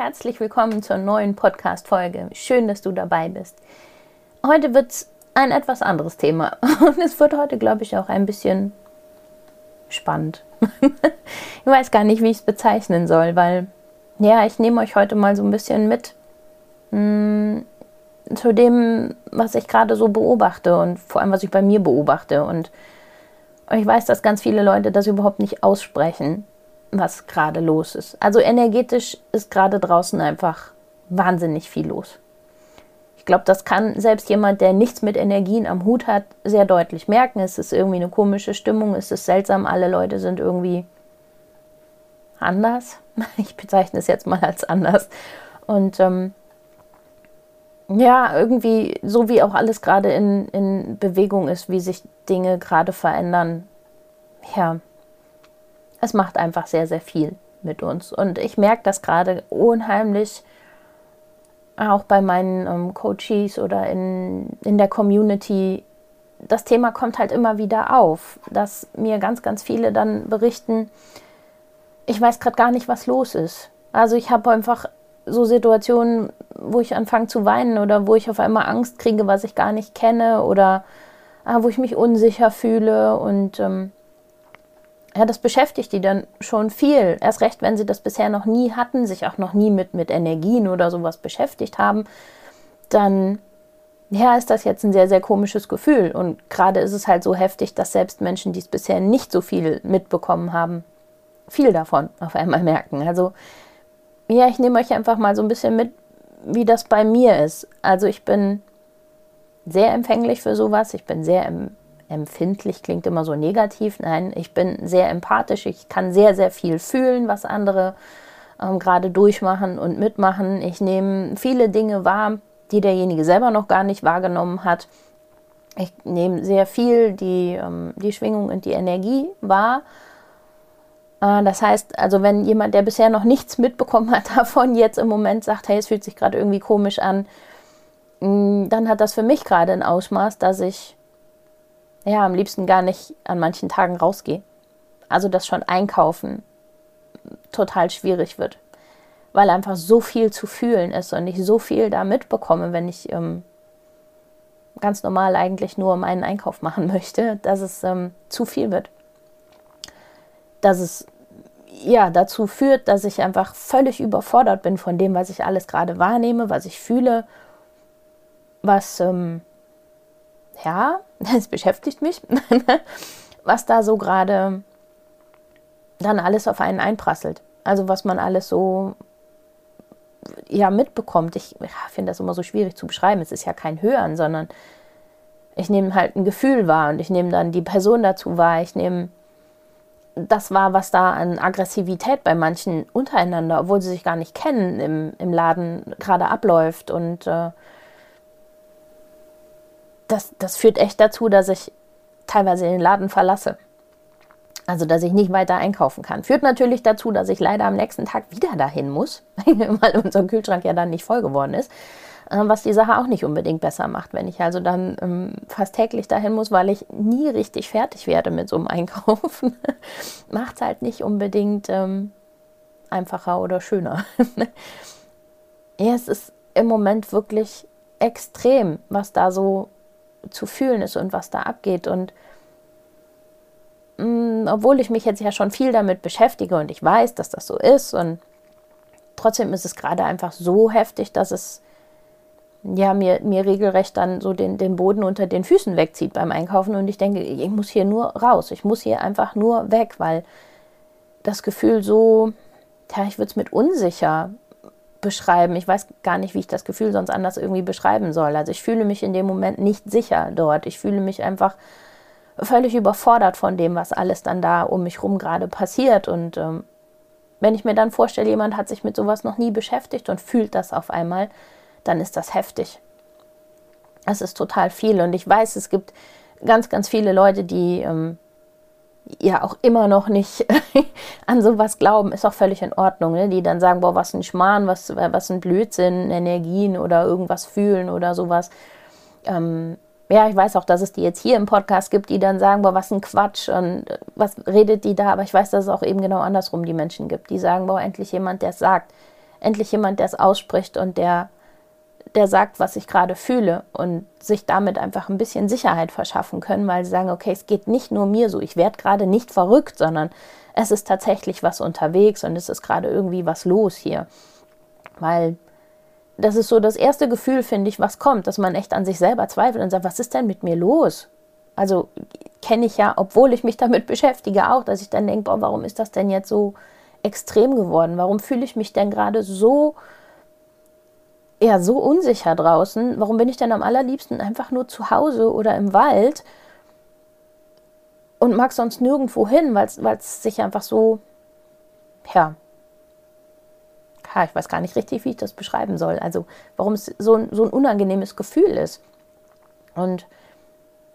Herzlich willkommen zur neuen Podcast-Folge. Schön, dass du dabei bist. Heute wird es ein etwas anderes Thema und es wird heute, glaube ich, auch ein bisschen spannend. ich weiß gar nicht, wie ich es bezeichnen soll, weil, ja, ich nehme euch heute mal so ein bisschen mit mh, hm, zu dem, was ich gerade so beobachte und vor allem, was ich bei mir beobachte. Und ich weiß, dass ganz viele Leute das überhaupt nicht aussprechen was gerade los ist. Also energetisch ist gerade draußen einfach wahnsinnig viel los. Ich glaube, das kann selbst jemand, der nichts mit Energien am Hut hat, sehr deutlich merken. Es ist irgendwie eine komische Stimmung, es ist seltsam, alle Leute sind irgendwie anders. Ich bezeichne es jetzt mal als anders. Und ähm, ja, irgendwie, so wie auch alles gerade in, in Bewegung ist, wie sich Dinge gerade verändern, ja, es macht einfach sehr, sehr viel mit uns. Und ich merke das gerade unheimlich auch bei meinen ähm, Coaches oder in, in der Community. Das Thema kommt halt immer wieder auf, dass mir ganz, ganz viele dann berichten, ich weiß gerade gar nicht, was los ist. Also ich habe einfach so Situationen, wo ich anfange zu weinen oder wo ich auf einmal Angst kriege, was ich gar nicht kenne oder ah, wo ich mich unsicher fühle und ähm, ja, das beschäftigt die dann schon viel. Erst recht, wenn sie das bisher noch nie hatten, sich auch noch nie mit, mit Energien oder sowas beschäftigt haben, dann ja, ist das jetzt ein sehr, sehr komisches Gefühl. Und gerade ist es halt so heftig, dass selbst Menschen, die es bisher nicht so viel mitbekommen haben, viel davon auf einmal merken. Also, ja, ich nehme euch einfach mal so ein bisschen mit, wie das bei mir ist. Also, ich bin sehr empfänglich für sowas. Ich bin sehr empfindlich klingt immer so negativ. Nein, ich bin sehr empathisch. Ich kann sehr, sehr viel fühlen, was andere ähm, gerade durchmachen und mitmachen. Ich nehme viele Dinge wahr, die derjenige selber noch gar nicht wahrgenommen hat. Ich nehme sehr viel die, ähm, die Schwingung und die Energie wahr. Äh, das heißt, also wenn jemand, der bisher noch nichts mitbekommen hat davon, jetzt im Moment sagt, hey, es fühlt sich gerade irgendwie komisch an, mm, dann hat das für mich gerade ein Ausmaß, dass ich ja, am liebsten gar nicht an manchen Tagen rausgehe. Also dass schon einkaufen total schwierig wird, weil einfach so viel zu fühlen ist und ich so viel da mitbekomme, wenn ich ähm, ganz normal eigentlich nur meinen Einkauf machen möchte, dass es ähm, zu viel wird. Dass es ja dazu führt, dass ich einfach völlig überfordert bin von dem, was ich alles gerade wahrnehme, was ich fühle, was ähm, ja, es beschäftigt mich, was da so gerade dann alles auf einen einprasselt. Also was man alles so ja mitbekommt. Ich ja, finde das immer so schwierig zu beschreiben. Es ist ja kein Hören, sondern ich nehme halt ein Gefühl wahr und ich nehme dann die Person dazu wahr. Ich nehme das wahr, was da an Aggressivität bei manchen untereinander, obwohl sie sich gar nicht kennen, im, im Laden gerade abläuft. Und äh, das, das führt echt dazu, dass ich teilweise den Laden verlasse. Also, dass ich nicht weiter einkaufen kann. Führt natürlich dazu, dass ich leider am nächsten Tag wieder dahin muss, weil unser Kühlschrank ja dann nicht voll geworden ist. Äh, was die Sache auch nicht unbedingt besser macht, wenn ich also dann ähm, fast täglich dahin muss, weil ich nie richtig fertig werde mit so einem Einkaufen. macht es halt nicht unbedingt ähm, einfacher oder schöner. ja, es ist im Moment wirklich extrem, was da so zu fühlen ist und was da abgeht. Und mh, mm, obwohl ich mich jetzt ja schon viel damit beschäftige und ich weiß, dass das so ist, und trotzdem ist es gerade einfach so heftig, dass es ja, mir, mir regelrecht dann so den, den Boden unter den Füßen wegzieht beim Einkaufen und ich denke, ich muss hier nur raus, ich muss hier einfach nur weg, weil das Gefühl so, ja, ich würde es mit unsicher beschreiben. Ich weiß gar nicht, wie ich das Gefühl sonst anders irgendwie beschreiben soll. Also ich fühle mich in dem Moment nicht sicher dort. Ich fühle mich einfach völlig überfordert von dem, was alles dann da um mich rum gerade passiert. Und ähm, wenn ich mir dann vorstelle, jemand hat sich mit sowas noch nie beschäftigt und fühlt das auf einmal, dann ist das heftig. Das ist total viel. Und ich weiß, es gibt ganz, ganz viele Leute, die ähm, ja auch immer noch nicht an sowas glauben, ist auch völlig in Ordnung. Ne? Die dann sagen, boah, was ein Schmarrn, was, was ein Blödsinn, Energien oder irgendwas fühlen oder sowas. Ähm, ja, ich weiß auch, dass es die jetzt hier im Podcast gibt, die dann sagen, boah, was ein Quatsch und was redet die da? Aber ich weiß, dass es auch eben genau andersrum die Menschen gibt, die sagen, boah, endlich jemand, der es sagt, endlich jemand, der es ausspricht und der, der sagt, was ich gerade fühle und sich damit einfach ein bisschen Sicherheit verschaffen können, weil sie sagen, okay, es geht nicht nur mir so, ich werde gerade nicht verrückt, sondern es ist tatsächlich was unterwegs und es ist gerade irgendwie was los hier. Weil das ist so das erste Gefühl, finde ich, was kommt, dass man echt an sich selber zweifelt und sagt, was ist denn mit mir los? Also kenne ich ja, obwohl ich mich damit beschäftige, auch, dass ich dann denke, boah, warum ist das denn jetzt so extrem geworden? Warum fühle ich mich denn gerade so, ja, so unsicher draußen? Warum bin ich denn am allerliebsten einfach nur zu Hause oder im Wald und mag sonst nirgendwo hin, weil es sich einfach so, ja, ja, ich weiß gar nicht richtig, wie ich das beschreiben soll. Also warum es so ein, so ein unangenehmes Gefühl ist. Und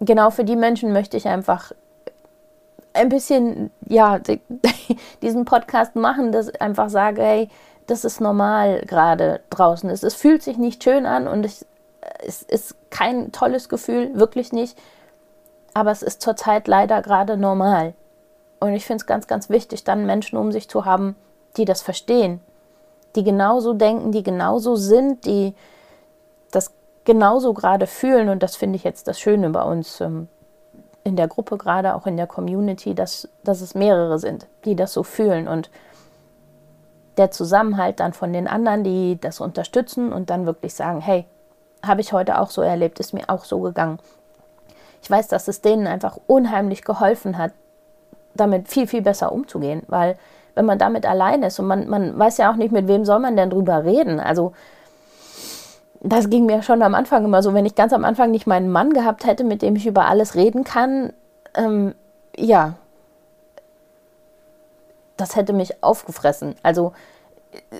genau für die Menschen möchte ich einfach ein bisschen, ja, diesen Podcast machen, dass ich einfach sage, hey, das ist normal gerade draußen. Es, es fühlt sich nicht schön an und ich, es ist kein tolles Gefühl, wirklich nicht. Aber es ist zurzeit leider gerade normal. Und ich finde es ganz, ganz wichtig, dann Menschen um sich zu haben, die das verstehen die genauso denken, die genauso sind, die das genauso gerade fühlen. Und das finde ich jetzt das Schöne bei uns ähm, in der Gruppe, gerade auch in der Community, dass, dass es mehrere sind, die das so fühlen. Und der Zusammenhalt dann von den anderen, die das unterstützen und dann wirklich sagen, hey, habe ich heute auch so erlebt, ist mir auch so gegangen. Ich weiß, dass es denen einfach unheimlich geholfen hat, damit viel, viel besser umzugehen, weil wenn man damit allein ist und man, man weiß ja auch nicht, mit wem soll man denn drüber reden. Also das ging mir schon am Anfang immer so, wenn ich ganz am Anfang nicht meinen Mann gehabt hätte, mit dem ich über alles reden kann, ähm, ja, das hätte mich aufgefressen. Also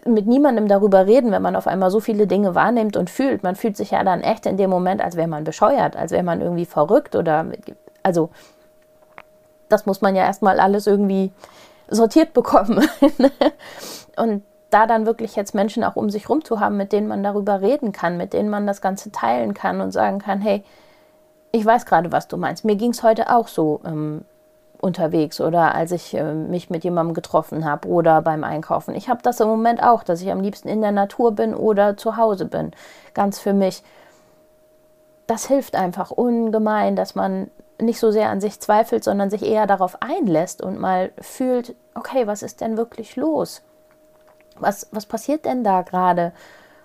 mit niemandem darüber reden, wenn man auf einmal so viele Dinge wahrnimmt und fühlt. Man fühlt sich ja dann echt in dem Moment, als wäre man bescheuert, als wäre man irgendwie verrückt oder also das muss man ja erstmal alles irgendwie sortiert bekommen. und da dann wirklich jetzt Menschen auch um sich rum zu haben, mit denen man darüber reden kann, mit denen man das Ganze teilen kann und sagen kann, hey, ich weiß gerade, was du meinst. Mir ging es heute auch so ähm, unterwegs oder als ich äh, mich mit jemandem getroffen habe oder beim Einkaufen. Ich habe das im Moment auch, dass ich am liebsten in der Natur bin oder zu Hause bin. Ganz für mich. Das hilft einfach ungemein, dass man nicht so sehr an sich zweifelt, sondern sich eher darauf einlässt und mal fühlt, okay, was ist denn wirklich los? Was, was passiert denn da gerade?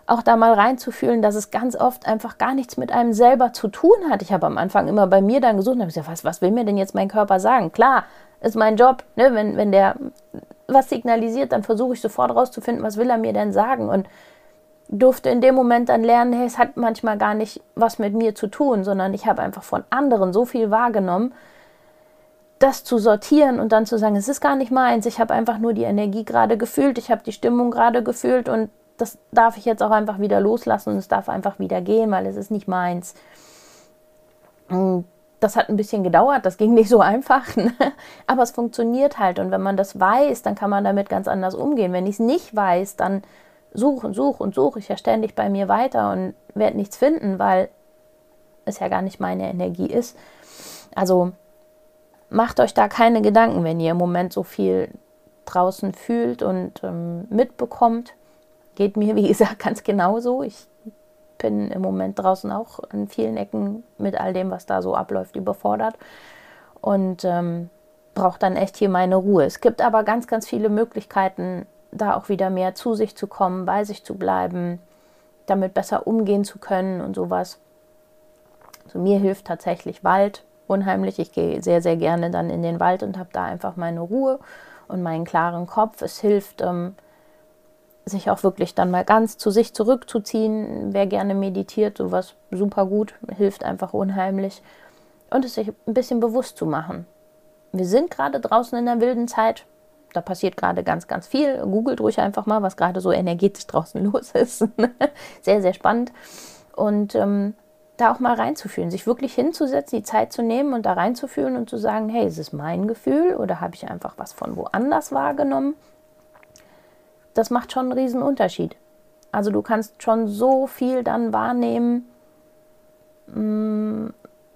Auch da mal reinzufühlen, dass es ganz oft einfach gar nichts mit einem selber zu tun hat. Ich habe am Anfang immer bei mir dann gesucht und habe gesagt, was, was will mir denn jetzt mein Körper sagen? Klar, ist mein Job, ne? wenn, wenn der was signalisiert, dann versuche ich sofort rauszufinden, was will er mir denn sagen. Und durfte in dem Moment dann lernen, hey, es hat manchmal gar nicht was mit mir zu tun, sondern ich habe einfach von anderen so viel wahrgenommen, das zu sortieren und dann zu sagen, es ist gar nicht meins, ich habe einfach nur die Energie gerade gefühlt, ich habe die Stimmung gerade gefühlt und das darf ich jetzt auch einfach wieder loslassen und es darf einfach wieder gehen, weil es ist nicht meins. Das hat ein bisschen gedauert, das ging nicht so einfach, ne? aber es funktioniert halt und wenn man das weiß, dann kann man damit ganz anders umgehen. Wenn ich es nicht weiß, dann suche und suche und suche ich ja ständig bei mir weiter und werde nichts finden, weil es ja gar nicht meine Energie ist. Also macht euch da keine Gedanken, wenn ihr im Moment so viel draußen fühlt und ähm, mitbekommt. Geht mir, wie gesagt, ganz genauso. Ich bin im Moment draußen auch an vielen Ecken mit all dem, was da so abläuft, überfordert und ähm, brauche dann echt hier meine Ruhe. Es gibt aber ganz, ganz viele Möglichkeiten, da auch wieder mehr zu sich zu kommen, bei sich zu bleiben, damit besser umgehen zu können und sowas. Also mir hilft tatsächlich Wald unheimlich. Ich gehe sehr, sehr gerne dann in den Wald und habe da einfach meine Ruhe und meinen klaren Kopf. Es hilft, ähm, sich auch wirklich dann mal ganz zu sich zurückzuziehen. Wer gerne meditiert, sowas super gut, hilft einfach unheimlich. Und es sich ein bisschen bewusst zu machen. Wir sind gerade draußen in der wilden Zeit, da passiert gerade ganz, ganz viel. Googelt ruhig einfach mal, was gerade so energetisch draußen los ist. sehr, sehr spannend. Und ähm, da auch mal reinzufühlen, sich wirklich hinzusetzen, die Zeit zu nehmen und da reinzufühlen und zu sagen, hey, ist es mein Gefühl oder habe ich einfach was von woanders wahrgenommen? Das macht schon einen riesen Unterschied. Also du kannst schon so viel dann wahrnehmen, mm,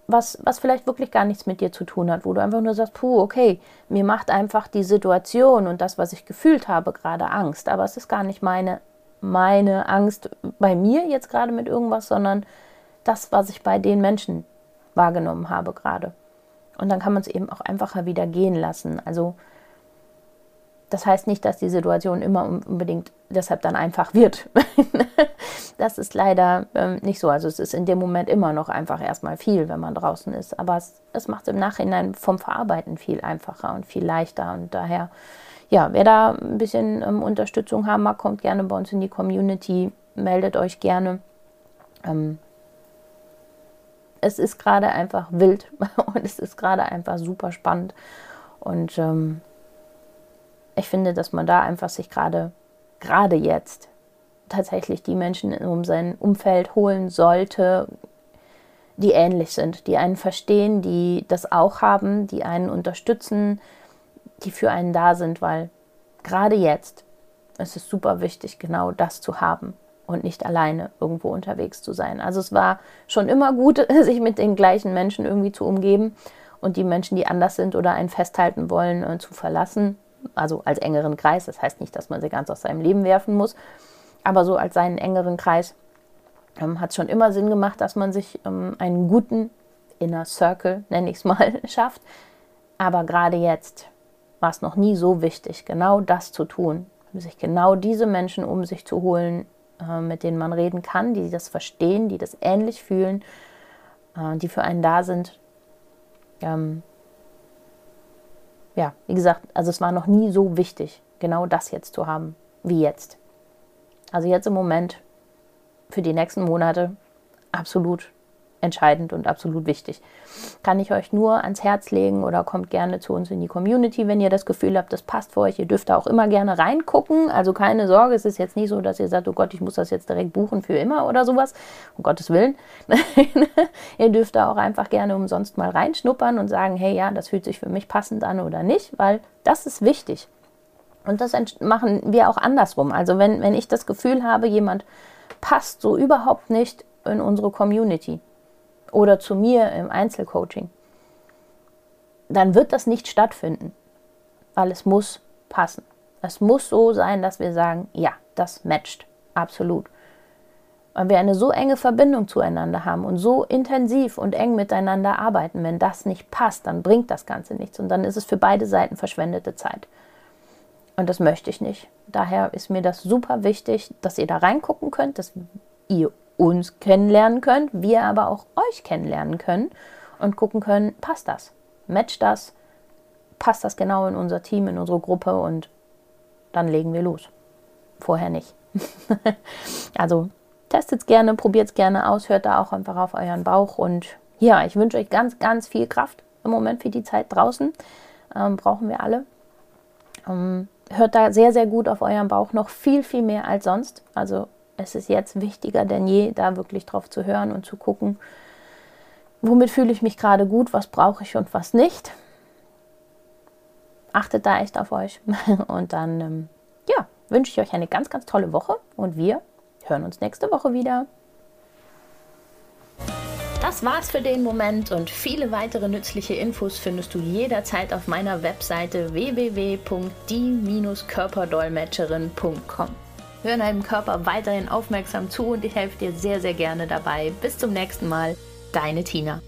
was, was vielleicht wirklich gar nichts mit dir zu tun hat, wo du einfach nur sagst, puh, okay, mir macht einfach die Situation und das, was ich gefühlt habe, gerade Angst. Aber es ist gar nicht meine, meine Angst bei mir jetzt gerade mit irgendwas, sondern das, was ich bei den Menschen wahrgenommen habe gerade. Und dann kann man es eben auch einfacher wieder gehen lassen. Also das heißt nicht, dass die Situation immer unbedingt deshalb dann einfach wird. das ist leider ähm, nicht so. Also es ist in dem Moment immer noch einfach erstmal viel, wenn man draußen ist. Aber es, es macht im Nachhinein vom Verarbeiten viel einfacher und viel leichter. Und daher, ja, wer da ein bisschen ähm, Unterstützung haben mag, kommt gerne bei uns in die Community, meldet euch gerne. Ähm, es ist gerade einfach wild und es ist gerade einfach super spannend. Und ähm, ich finde, dass man da einfach sich gerade, gerade jetzt, tatsächlich die Menschen um sein Umfeld holen sollte, die ähnlich sind, die einen verstehen, die das auch haben, die einen unterstützen, die für einen da sind, weil gerade jetzt ist es super wichtig, genau das zu haben und nicht alleine irgendwo unterwegs zu sein. Also es war schon immer gut, sich mit den gleichen Menschen irgendwie zu umgeben und die Menschen, die anders sind oder einen festhalten wollen, äh, zu verlassen also als engeren Kreis. Das heißt nicht, dass man sie ganz aus seinem Leben werfen muss, aber so als seinen engeren Kreis ähm, hat es schon immer Sinn gemacht, dass man sich ähm, einen guten Inner Circle, nenne ich es mal, schafft. Aber gerade jetzt war es noch nie so wichtig, genau das zu tun, sich genau diese Menschen um sich zu holen, äh, mit denen man reden kann, die das verstehen, die das ähnlich fühlen, äh, die für einen da sind. Ähm, ja, wie gesagt, also es war noch nie so wichtig, genau das jetzt zu haben, wie jetzt. Also jetzt im Moment, für die nächsten Monate, absolut entscheidend und absolut wichtig. Kann ich euch nur ans Herz legen oder kommt gerne zu uns in die Community, wenn ihr das Gefühl habt, das passt für euch. Ihr dürft da auch immer gerne reingucken. Also keine Sorge, es ist jetzt nicht so, dass ihr sagt, oh Gott, ich muss das jetzt direkt buchen für immer oder sowas. Um Gottes Willen. ihr dürft da auch einfach gerne umsonst mal reinschnuppern und sagen, hey ja, das fühlt sich für mich passend an oder nicht, weil das ist wichtig. Und das machen wir auch andersrum. Also wenn, wenn ich das Gefühl habe, jemand passt so überhaupt nicht in unsere Community, oder zu mir im Einzelcoaching, dann wird das nicht stattfinden, weil es muss passen. Es muss so sein, dass wir sagen, ja, das matcht, absolut. Weil wir eine so enge Verbindung zueinander haben und so intensiv und eng miteinander arbeiten, wenn das nicht passt, dann bringt das Ganze nichts und dann ist es für beide Seiten verschwendete Zeit. Und das möchte ich nicht. Daher ist mir das super wichtig, dass ihr da reingucken könnt, dass ihr uns kennenlernen könnt, wir aber auch euch kennenlernen können und gucken können, passt das? Matcht das? Passt das genau in unser Team, in unsere Gruppe und dann legen wir los. Vorher nicht. also testet es gerne, probiert es gerne aus, hört da auch einfach auf euren Bauch und ja, ich wünsche euch ganz, ganz viel Kraft im Moment für die Zeit draußen. Ähm, brauchen wir alle. Ähm, hört da sehr, sehr gut auf euren Bauch, noch viel, viel mehr als sonst. Also es ist jetzt wichtiger denn je, da wirklich drauf zu hören und zu gucken, womit fühle ich mich gerade gut, was brauche ich und was nicht. Achtet da echt auf euch. Und dann, ähm, ja, wünsche ich euch eine ganz, ganz tolle Woche und wir hören uns nächste Woche wieder. Das war's für den Moment und viele weitere nützliche Infos findest du jederzeit auf meiner Webseite www.die-körperdolmetscherin.com. Hör deinem Körper weiterhin aufmerksam zu und ich helfe dir sehr, sehr gerne dabei. Bis zum nächsten Mal, deine Tina.